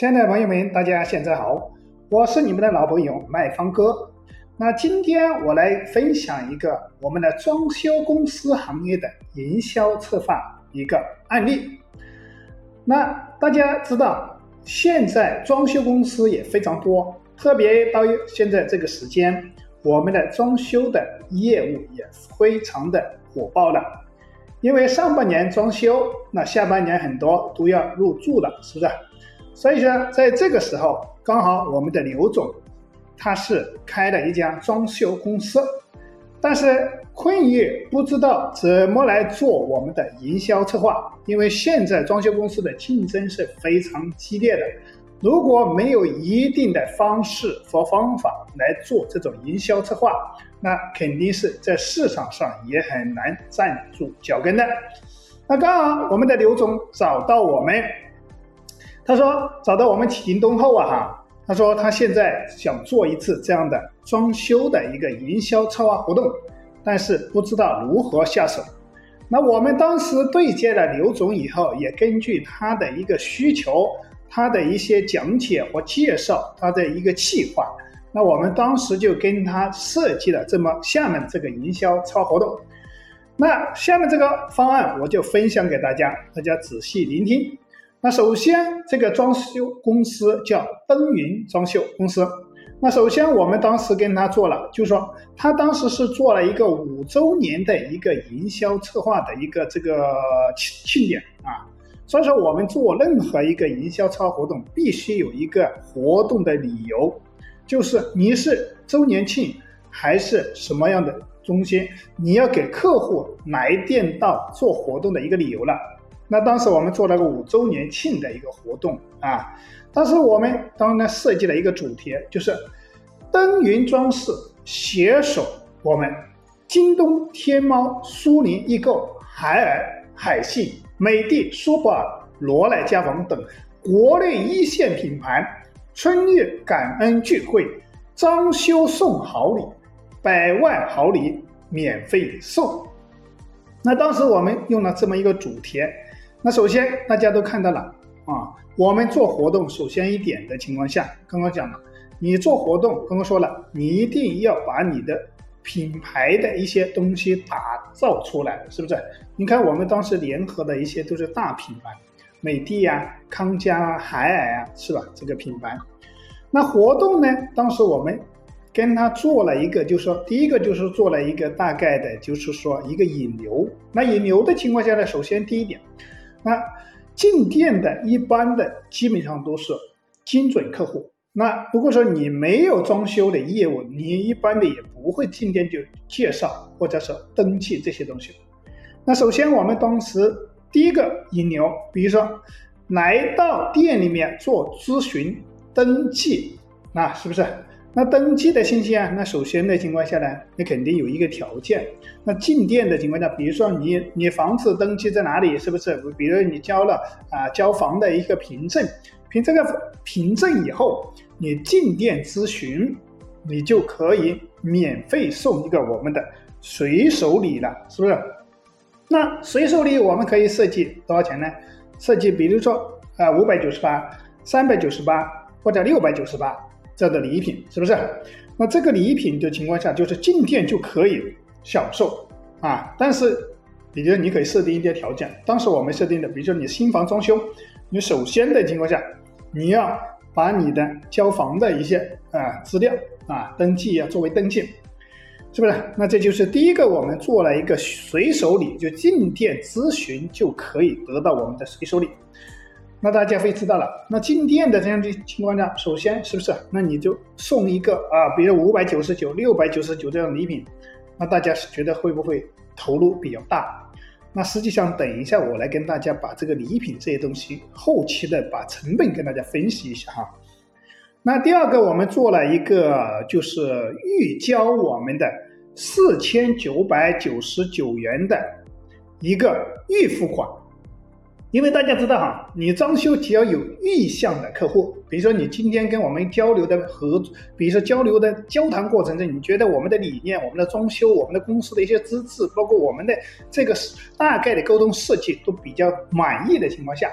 亲爱的朋友们，大家现在好，我是你们的老朋友麦方哥。那今天我来分享一个我们的装修公司行业的营销策划一个案例。那大家知道，现在装修公司也非常多，特别到现在这个时间，我们的装修的业务也非常的火爆了。因为上半年装修，那下半年很多都要入住了，是不是？所以说，在这个时候，刚好我们的刘总，他是开了一家装修公司，但是困于不知道怎么来做我们的营销策划，因为现在装修公司的竞争是非常激烈的，如果没有一定的方式和方法来做这种营销策划，那肯定是在市场上也很难站住脚跟的。那刚好我们的刘总找到我们。他说找到我们启东后啊哈，他说他现在想做一次这样的装修的一个营销策划活动，但是不知道如何下手。那我们当时对接了刘总以后，也根据他的一个需求，他的一些讲解和介绍，他的一个计划，那我们当时就跟他设计了这么下面这个营销策划活动。那下面这个方案我就分享给大家，大家仔细聆听。那首先，这个装修公司叫登云装修公司。那首先，我们当时跟他做了，就是说，他当时是做了一个五周年的一个营销策划的一个这个庆庆典啊。所以说，我们做任何一个营销策划活动，必须有一个活动的理由，就是你是周年庆还是什么样的中心，你要给客户来电到做活动的一个理由了。那当时我们做了个五周年庆的一个活动啊，当时我们当然设计了一个主题，就是登云装饰携手我们京东、天猫、苏宁易购、海尔、海信、美的、苏泊尔、罗莱家纺等国内一线品牌，春日感恩聚会，装修送好礼，百万好礼免费送。那当时我们用了这么一个主题。那首先大家都看到了啊，我们做活动首先一点的情况下，刚刚讲了，你做活动刚刚说了，你一定要把你的品牌的一些东西打造出来，是不是？你看我们当时联合的一些都是大品牌，美的呀、康佳啊、海尔啊，是吧？这个品牌。那活动呢，当时我们跟他做了一个，就是说第一个就是做了一个大概的，就是说一个引流。那引流的情况下呢，首先第一点。那进店的一般的基本上都是精准客户。那如果说你没有装修的业务，你一般的也不会进店就介绍或者是登记这些东西。那首先我们当时第一个引流，比如说来到店里面做咨询登记，那是不是？那登记的信息啊，那首先的情况下呢，你肯定有一个条件。那进店的情况下，比如说你你房子登记在哪里，是不是？比如你交了啊交房的一个凭证，凭这个凭证以后，你进店咨询，你就可以免费送一个我们的随手礼了，是不是？那随手礼我们可以设计多少钱呢？设计比如说啊五百九十八、三百九十八或者六百九十八。这样的礼品是不是？那这个礼品的情况下，就是进店就可以享受啊。但是，比如你可以设定一些条件。当时我们设定的，比如说你新房装修，你首先的情况下，你要把你的交房的一些啊资料啊登记啊作为登记，是不是？那这就是第一个，我们做了一个随手礼，就进店咨询就可以得到我们的随手礼。那大家会知道了，那进店的这样的情况下，首先是不是？那你就送一个啊，比如五百九十九、六百九十九这样礼品，那大家是觉得会不会投入比较大？那实际上，等一下我来跟大家把这个礼品这些东西后期的把成本跟大家分析一下哈。那第二个，我们做了一个就是预交我们的四千九百九十九元的一个预付款。因为大家知道哈，你装修只要有意向的客户，比如说你今天跟我们交流的合，比如说交流的交谈过程中，你觉得我们的理念、我们的装修、我们的公司的一些资质，包括我们的这个大概的沟通设计都比较满意的情况下，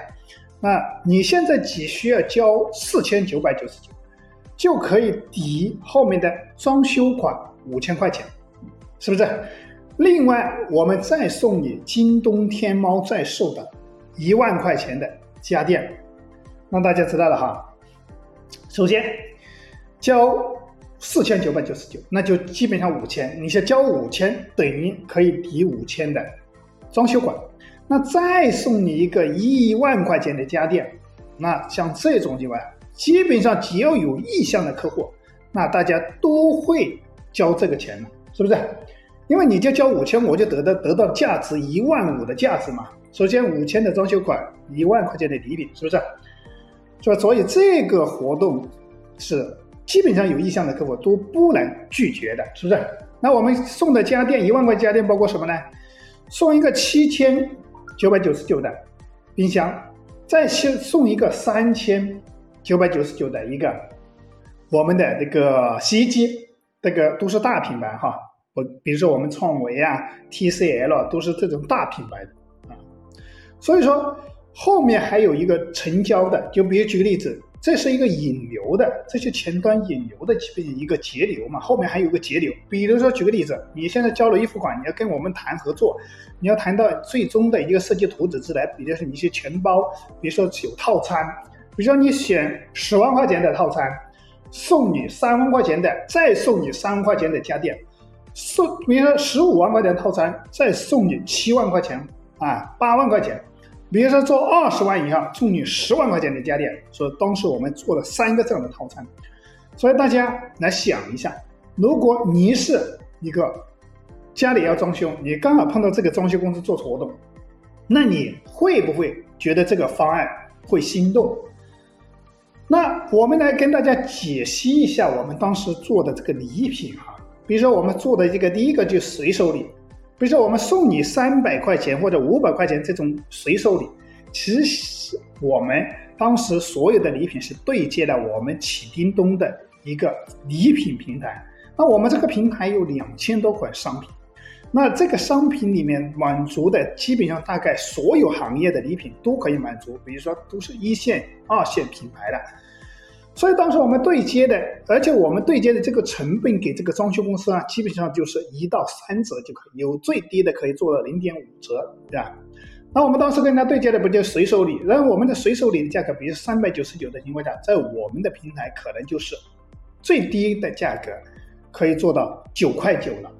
那你现在只需要交四千九百九十九，就可以抵后面的装修款五千块钱，是不是？另外，我们再送你京东、天猫在售的一万块钱的家电，让大家知道了哈。首先交四千九百九十九，那就基本上五千，你先交五千，等于可以抵五千的装修款。那再送你一个一万块钱的家电，那像这种情况，基本上只要有意向的客户，那大家都会交这个钱的，是不是？因为你就交五千，我就得到得到价值一万五的价值嘛。首先五千的装修款，一万块钱的礼品，是不是？是吧？所以这个活动是基本上有意向的客户都不能拒绝的，是不是？那我们送的家电一万块家电包括什么呢？送一个七千九百九十九的冰箱，再送送一个三千九百九十九的一个我们的这个洗衣机，这个都是大品牌哈。我比如说我们创维啊、TCL 都是这种大品牌的，所以说后面还有一个成交的，就比如举个例子，这是一个引流的，这些前端引流的基本一个节流嘛，后面还有个节流。比如说举个例子，你现在交了一付款，你要跟我们谈合作，你要谈到最终的一个设计图纸之类，比如说你是全包，比如说有套餐，比如说你选十万块钱的套餐，送你三万块钱的，再送你三万块钱的家电。送，比如说十五万块钱套餐，再送你七万块钱啊，八万块钱。比如说做二十万以上，送你十万块钱的家电。所以当时我们做了三个这样的套餐。所以大家来想一下，如果你是一个家里要装修，你刚好碰到这个装修公司做活动，那你会不会觉得这个方案会心动？那我们来跟大家解析一下我们当时做的这个礼品哈。比如说我们做的这个第一个就随手礼，比如说我们送你三百块钱或者五百块钱这种随手礼，其实我们当时所有的礼品是对接了我们启叮咚的一个礼品平台。那我们这个平台有两千多款商品，那这个商品里面满足的基本上大概所有行业的礼品都可以满足，比如说都是一线、二线品牌的。所以当时我们对接的，而且我们对接的这个成本给这个装修公司啊，基本上就是一到三折就可以，有最低的可以做到零点五折，对吧？那我们当时跟他对接的不就随手礼？然后我们的随手礼的价格，比如三百九十九的情况下，在我们的平台可能就是最低的价格可以做到九块九了。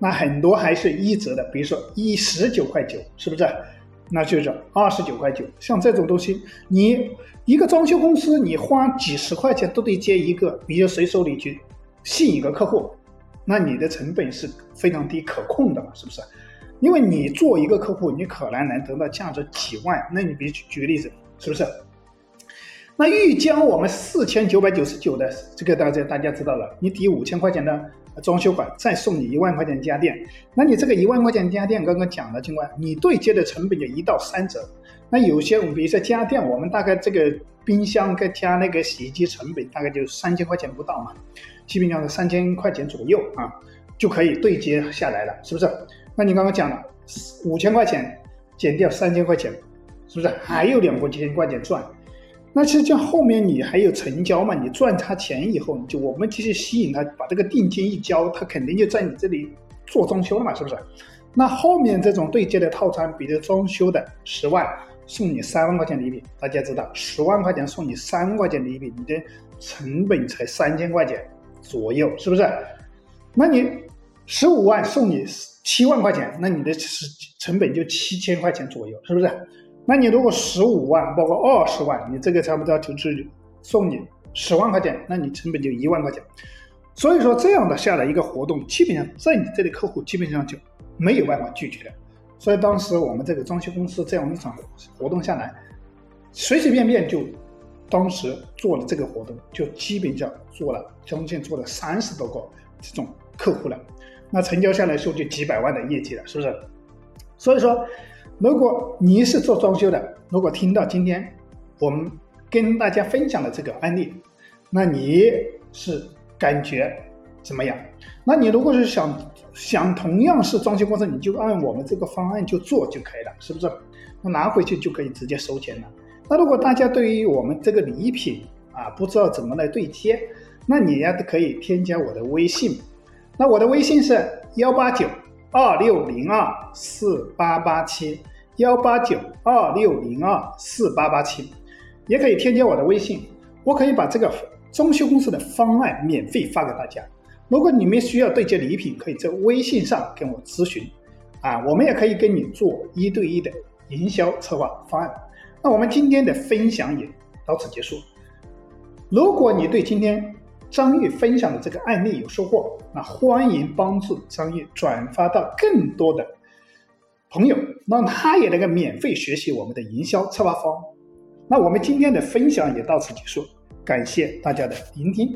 那很多还是一折的，比如说一十九块九，是不是？那就是二十九块九，像这种东西，你一个装修公司，你花几十块钱都得接一个，比如随手里去吸引一个客户，那你的成本是非常低、可控的嘛，是不是？因为你做一个客户，你可能能得到价值几万，那你比举举个例子，是不是？那预交我们四千九百九十九的这个大家大家知道了，你抵五千块钱的。装修款再送你一万块钱家电，那你这个一万块钱家电刚刚讲了，尽管，你对接的成本就一到三折。那有些比如说家电，我们大概这个冰箱跟加那个洗衣机成本大概就三千块钱不到嘛，基本上是三千块钱左右啊，就可以对接下来了，是不是？那你刚刚讲了五千块钱减掉三千块钱，是不是还有两块钱块钱赚？那其实就后面你还有成交嘛？你赚他钱以后，你就我们继续吸引他，把这个定金一交，他肯定就在你这里做装修了嘛，是不是？那后面这种对接的套餐，比如装修的十万送你三万块钱礼品，大家知道十万块钱送你三万块钱礼品，你的成本才三千块钱左右，是不是？那你十五万送你七万块钱，那你的是成本就七千块钱左右，是不是？那你如果十五万，包括二十万，你这个差不多就是送你十万块钱，那你成本就一万块钱。所以说这样的下来一个活动，基本上在你这里客户基本上就没有办法拒绝的。所以当时我们这个装修公司这样一场活动下来，随随便便就当时做了这个活动，就基本上做了将近做了三十多个这种客户了，那成交下来说就几百万的业绩了，是不是？所以说。如果你是做装修的，如果听到今天我们跟大家分享的这个案例，那你是感觉怎么样？那你如果是想想同样是装修过程，你就按我们这个方案就做就可以了，是不是？那拿回去就可以直接收钱了。那如果大家对于我们这个礼品啊不知道怎么来对接，那你呀可以添加我的微信。那我的微信是幺八九二六零二四八八七，幺八九二六零二四八八七，也可以添加我的微信，我可以把这个装修公司的方案免费发给大家。如果你们需要对接礼品，可以在微信上跟我咨询，啊，我们也可以跟你做一对一的营销策划方案。那我们今天的分享也到此结束。如果你对今天张玉分享的这个案例有收获，那欢迎帮助张玉转发到更多的朋友，让他也能够免费学习我们的营销策划方。那我们今天的分享也到此结束，感谢大家的聆听。